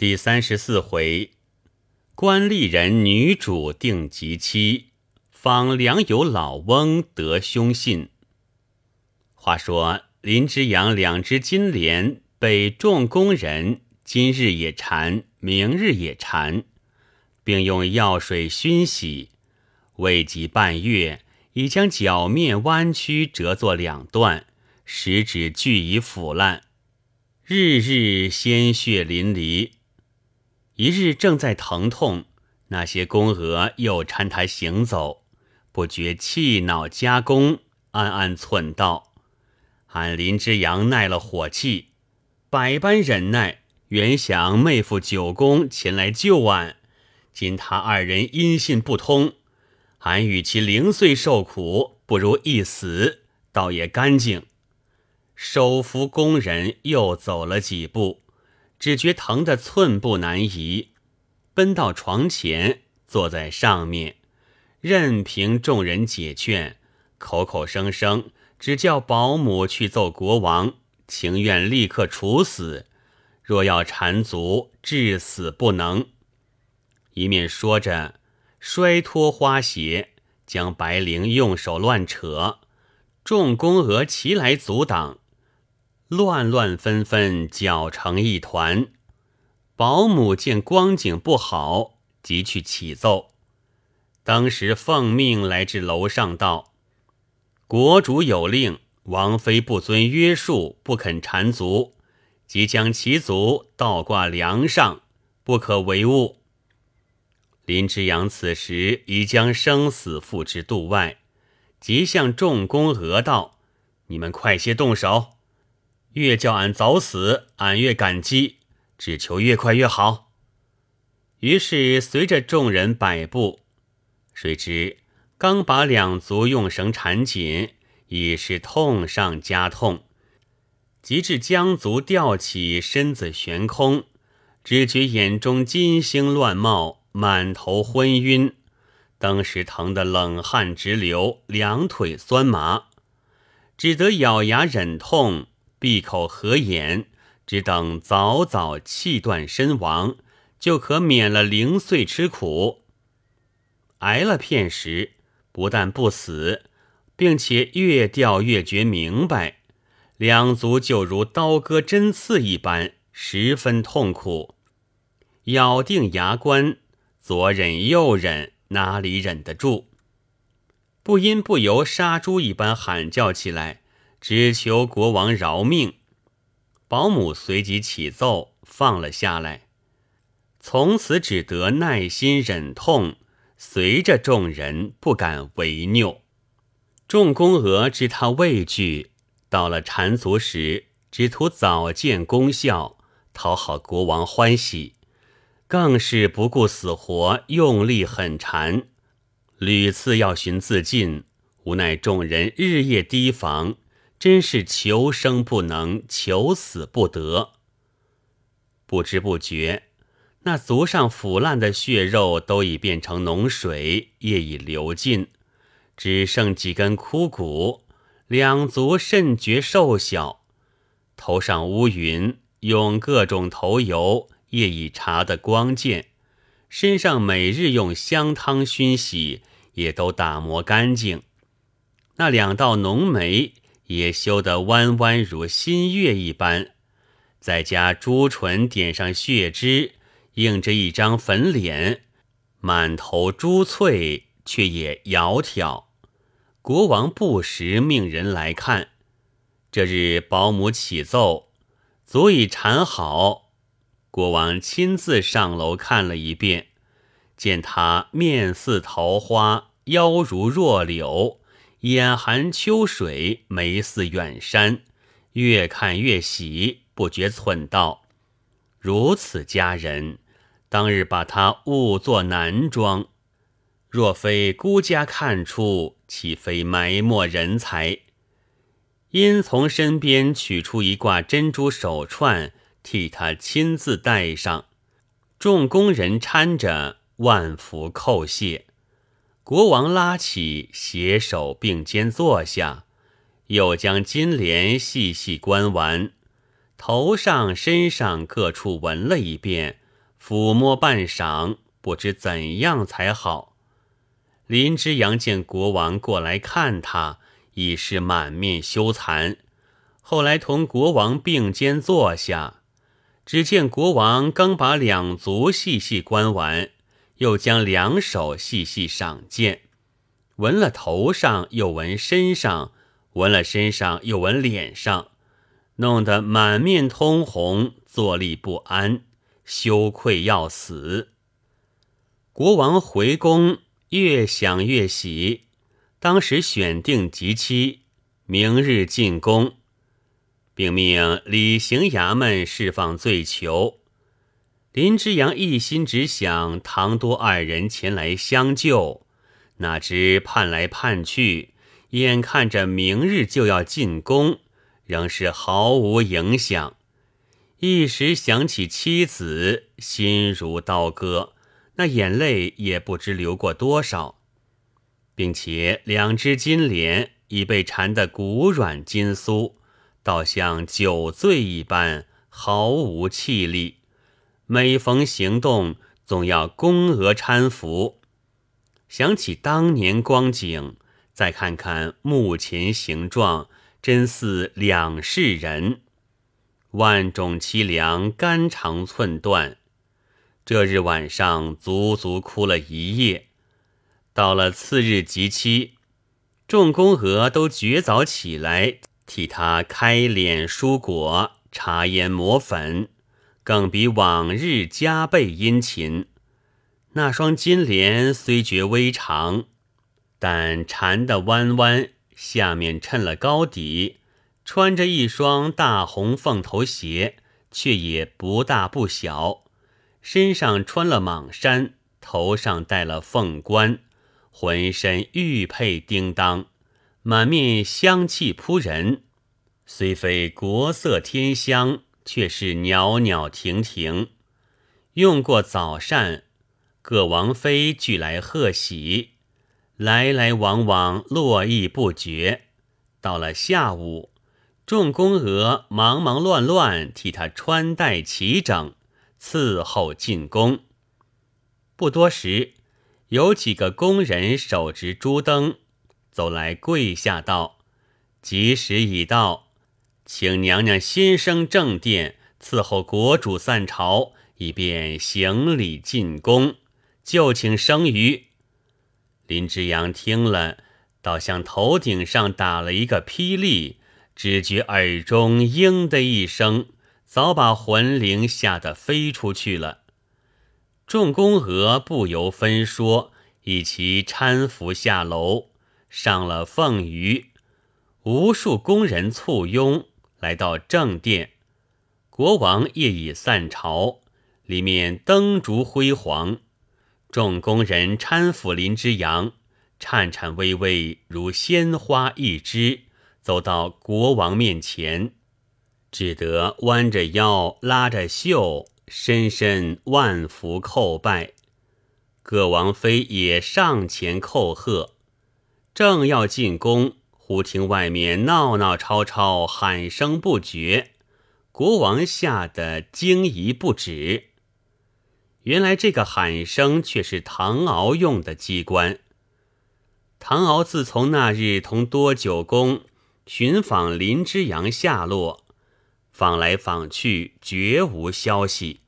第三十四回，官吏人女主定吉期，访良友老翁得凶信。话说林之阳两只金莲被众工人今日也缠，明日也缠，并用药水熏洗，未及半月，已将脚面弯曲折作两段，食指俱已腐烂，日日鲜血淋漓。一日正在疼痛，那些宫娥又搀他行走，不觉气恼加工，暗暗忖道：“俺林之阳耐了火气，百般忍耐，原想妹夫九公前来救俺。今他二人音信不通，俺与其零碎受苦，不如一死，倒也干净。”手扶工人又走了几步。只觉疼得寸步难移，奔到床前，坐在上面，任凭众人解劝，口口声声只叫保姆去奏国王，情愿立刻处死，若要缠足，至死不能。一面说着，摔脱花鞋，将白绫用手乱扯，众宫娥齐来阻挡。乱乱纷纷，搅成一团。保姆见光景不好，即去启奏。当时奉命来至楼上，道：“国主有令，王妃不遵约束，不肯缠足，即将其足倒挂梁上，不可为物。”林之阳此时已将生死付之度外，即向众宫娥道：“你们快些动手。”越叫俺早死，俺越感激，只求越快越好。于是随着众人摆布，谁知刚把两足用绳缠紧，已是痛上加痛，及至将足吊起，身子悬空，只觉眼中金星乱冒，满头昏晕，当时疼得冷汗直流，两腿酸麻，只得咬牙忍痛。闭口合眼，只等早早气断身亡，就可免了零碎吃苦。挨了片时，不但不死，并且越掉越觉明白，两足就如刀割针刺一般，十分痛苦。咬定牙关，左忍右忍，哪里忍得住？不因不由杀猪一般喊叫起来。只求国王饶命，保姆随即起奏放了下来。从此只得耐心忍痛，随着众人不敢违拗。众宫娥知他畏惧，到了缠足时，只图早见功效，讨好国王欢喜，更是不顾死活，用力狠缠，屡次要寻自尽，无奈众人日夜提防。真是求生不能，求死不得。不知不觉，那足上腐烂的血肉都已变成脓水，液已流尽，只剩几根枯骨。两足甚觉瘦小，头上乌云，用各种头油液已查得光见，身上每日用香汤熏洗，也都打磨干净。那两道浓眉。也修得弯弯如新月一般，再加朱唇点上血脂，映着一张粉脸，满头珠翠，却也窈窕。国王不时命人来看。这日保姆启奏，足以缠好。国王亲自上楼看了一遍，见他面似桃花，腰如弱柳。眼含秋水，眉似远山，越看越喜，不觉忖道：“如此佳人，当日把她误作男装，若非孤家看出，岂非埋没人才？”因从身边取出一挂珍珠手串，替他亲自戴上。众工人搀着，万福叩谢。国王拉起，携手并肩坐下，又将金莲细细观完，头上、身上各处闻了一遍，抚摸半晌，不知怎样才好。林之阳见国王过来看他，已是满面羞惭。后来同国王并肩坐下，只见国王刚把两足细细观完，又将两手细细赏见，闻了头上，又闻身上，闻了身上，又闻脸上，弄得满面通红，坐立不安，羞愧要死。国王回宫，越想越喜，当时选定吉期，明日进宫。并命李行衙门释放罪囚。林之阳一心只想唐多二人前来相救，哪知盼来盼去，眼看着明日就要进宫，仍是毫无影响。一时想起妻子，心如刀割，那眼泪也不知流过多少，并且两只金莲已被缠得骨软筋酥。倒像酒醉一般，毫无气力。每逢行动，总要宫娥搀扶。想起当年光景，再看看目前形状，真似两世人。万种凄凉，肝肠寸断。这日晚上，足足哭了一夜。到了次日即期，众宫娥都绝早起来。替他开脸梳果，擦胭抹粉，更比往日加倍殷勤。那双金莲虽觉微长，但缠得弯弯，下面衬了高底，穿着一双大红凤头鞋，却也不大不小。身上穿了蟒衫，头上戴了凤冠，浑身玉佩叮当。满面香气扑人，虽非国色天香，却是袅袅婷婷。用过早膳，各王妃俱来贺喜，来来往往，络绎不绝。到了下午，众宫娥忙忙乱乱替他穿戴齐整，伺候进宫。不多时，有几个宫人手执珠灯。走来跪下道：“吉时已到，请娘娘先生正殿伺候国主散朝，以便行礼进宫。就请生于。”林之阳听了，倒像头顶上打了一个霹雳，只觉耳中“嘤”的一声，早把魂灵吓得飞出去了。众宫娥不由分说，一齐搀扶下楼。上了凤舆，无数宫人簇拥来到正殿。国王夜已散朝，里面灯烛辉煌，众宫人搀扶林之阳，颤颤巍巍如鲜花一枝，走到国王面前，只得弯着腰，拉着袖，深深万福叩拜。各王妃也上前叩贺。正要进宫，忽听外面闹闹吵吵，喊声不绝。国王吓得惊疑不止。原来这个喊声却是唐敖用的机关。唐敖自从那日同多九公寻访林之阳下落，访来访去，绝无消息。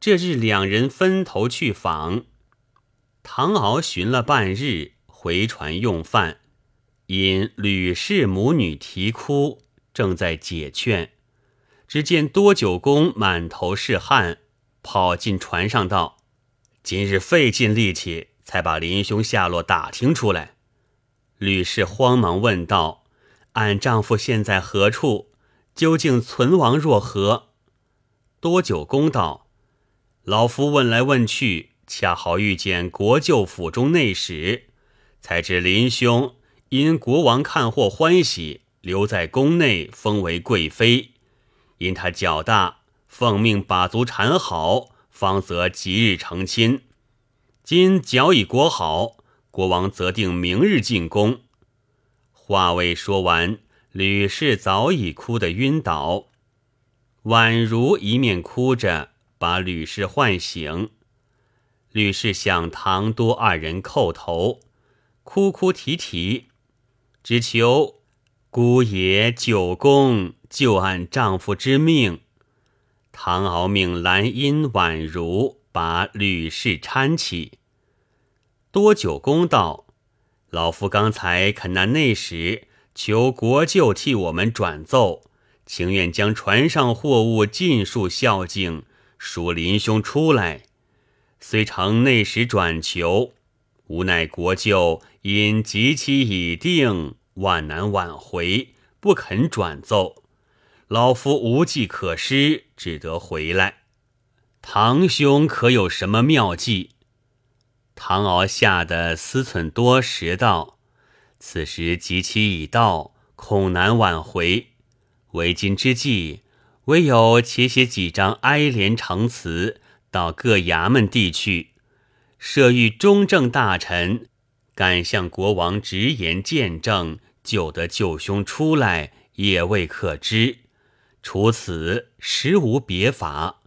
这日两人分头去访，唐敖寻了半日。回船用饭，因吕氏母女啼哭，正在解劝，只见多九公满头是汗，跑进船上道：“今日费尽力气，才把林兄下落打听出来。”吕氏慌忙问道：“俺丈夫现在何处？究竟存亡若何？”多九公道：“老夫问来问去，恰好遇见国舅府中内史。”才知林兄因国王看货欢喜，留在宫内封为贵妃。因他脚大，奉命把足缠好，方则即日成亲。今脚已裹好，国王则定明日进宫。话未说完，吕氏早已哭得晕倒。宛如一面哭着，把吕氏唤醒。吕氏向唐都二人叩头，哭哭啼啼，只求姑爷九公就按丈夫之命。唐敖命兰因、宛如把吕氏搀起。多九公道：“老夫刚才肯那内使求国舅替我们转奏。”情愿将船上货物尽数孝敬，赎林兄出来。虽承内使转求，无奈国舅因吉期已定，万难挽回，不肯转奏。老夫无计可施，只得回来。堂兄可有什么妙计？唐敖吓得思忖多时，道：“此时吉期已到，恐难挽回。”为今之计，唯有且写几张哀怜长词到各衙门地去，设谕中正大臣，敢向国王直言见证，救得舅兄出来，也未可知。除此，实无别法。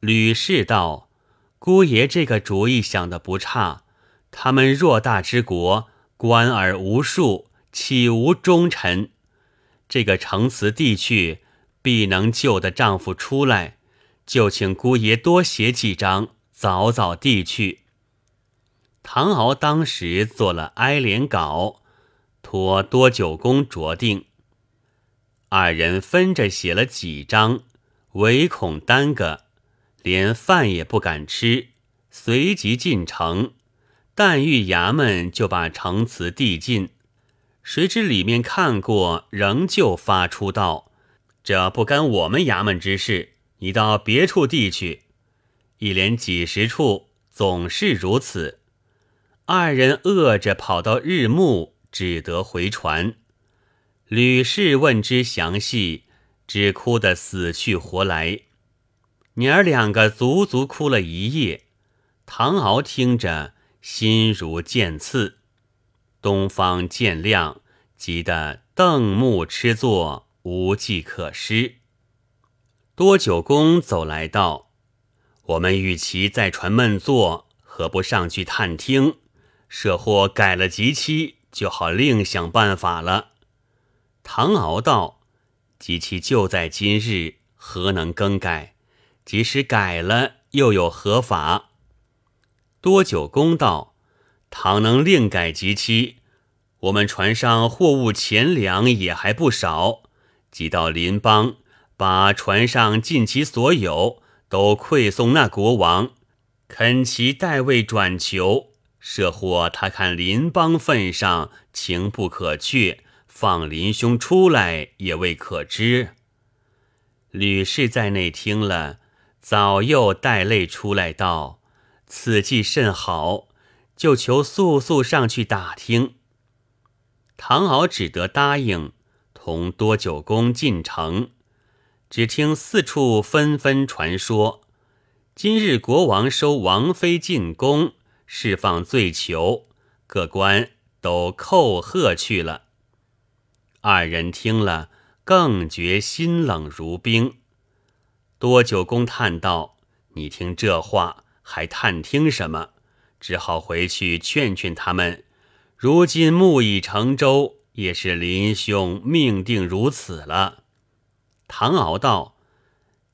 吕氏道：“姑爷这个主意想得不差。他们偌大之国，官儿无数，岂无忠臣？”这个城词递去，必能救得丈夫出来。就请姑爷多写几张，早早递去。唐敖当时做了哀怜稿，托多九公酌定。二人分着写了几张，唯恐耽搁，连饭也不敢吃，随即进城。但遇衙门，就把城词递进。谁知里面看过，仍旧发出道：“这不干我们衙门之事，你到别处递去。”一连几十处，总是如此。二人饿着跑到日暮，只得回船。吕氏问之详细，只哭得死去活来。娘儿两个足足哭了一夜。唐敖听着，心如剑刺。东方渐亮，急得瞪目痴坐，无计可施。多九公走来道：“我们与其在船闷坐，何不上去探听？设或改了吉期，就好另想办法了。”唐敖道：“吉期就在今日，何能更改？即使改了，又有何法？”多九公道。倘能另改吉期，我们船上货物钱粮也还不少。即到邻邦，把船上尽其所有都馈送那国王，恳其代位转求。设或他看邻邦份上情不可却，放林兄出来也未可知。吕氏在内听了，早又带泪出来道：“此计甚好。”就求速速上去打听。唐敖只得答应，同多九公进城。只听四处纷纷传说，今日国王收王妃进宫，释放罪囚，各官都叩贺去了。二人听了，更觉心冷如冰。多九公叹道：“你听这话，还探听什么？”只好回去劝劝他们。如今木已成舟，也是林兄命定如此了。唐敖道：“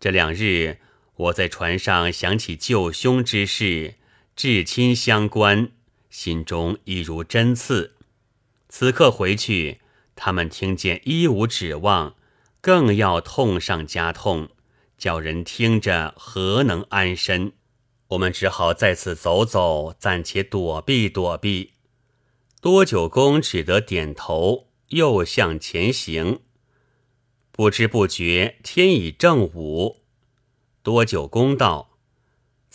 这两日我在船上想起舅兄之事，至亲相关，心中一如针刺。此刻回去，他们听见一无指望，更要痛上加痛，叫人听着何能安身？”我们只好在此走走，暂且躲避躲避。多九公只得点头，又向前行。不知不觉，天已正午。多九公道：“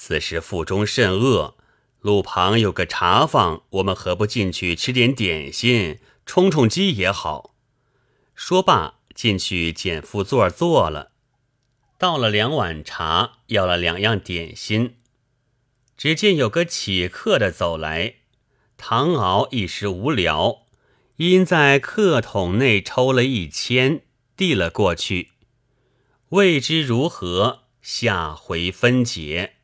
此时腹中甚饿，路旁有个茶坊，我们何不进去吃点点心，充充饥也好？”说罢，进去捡副座坐了，倒了两碗茶，要了两样点心。只见有个乞客的走来，唐敖一时无聊，因在客桶内抽了一签，递了过去。未知如何，下回分解。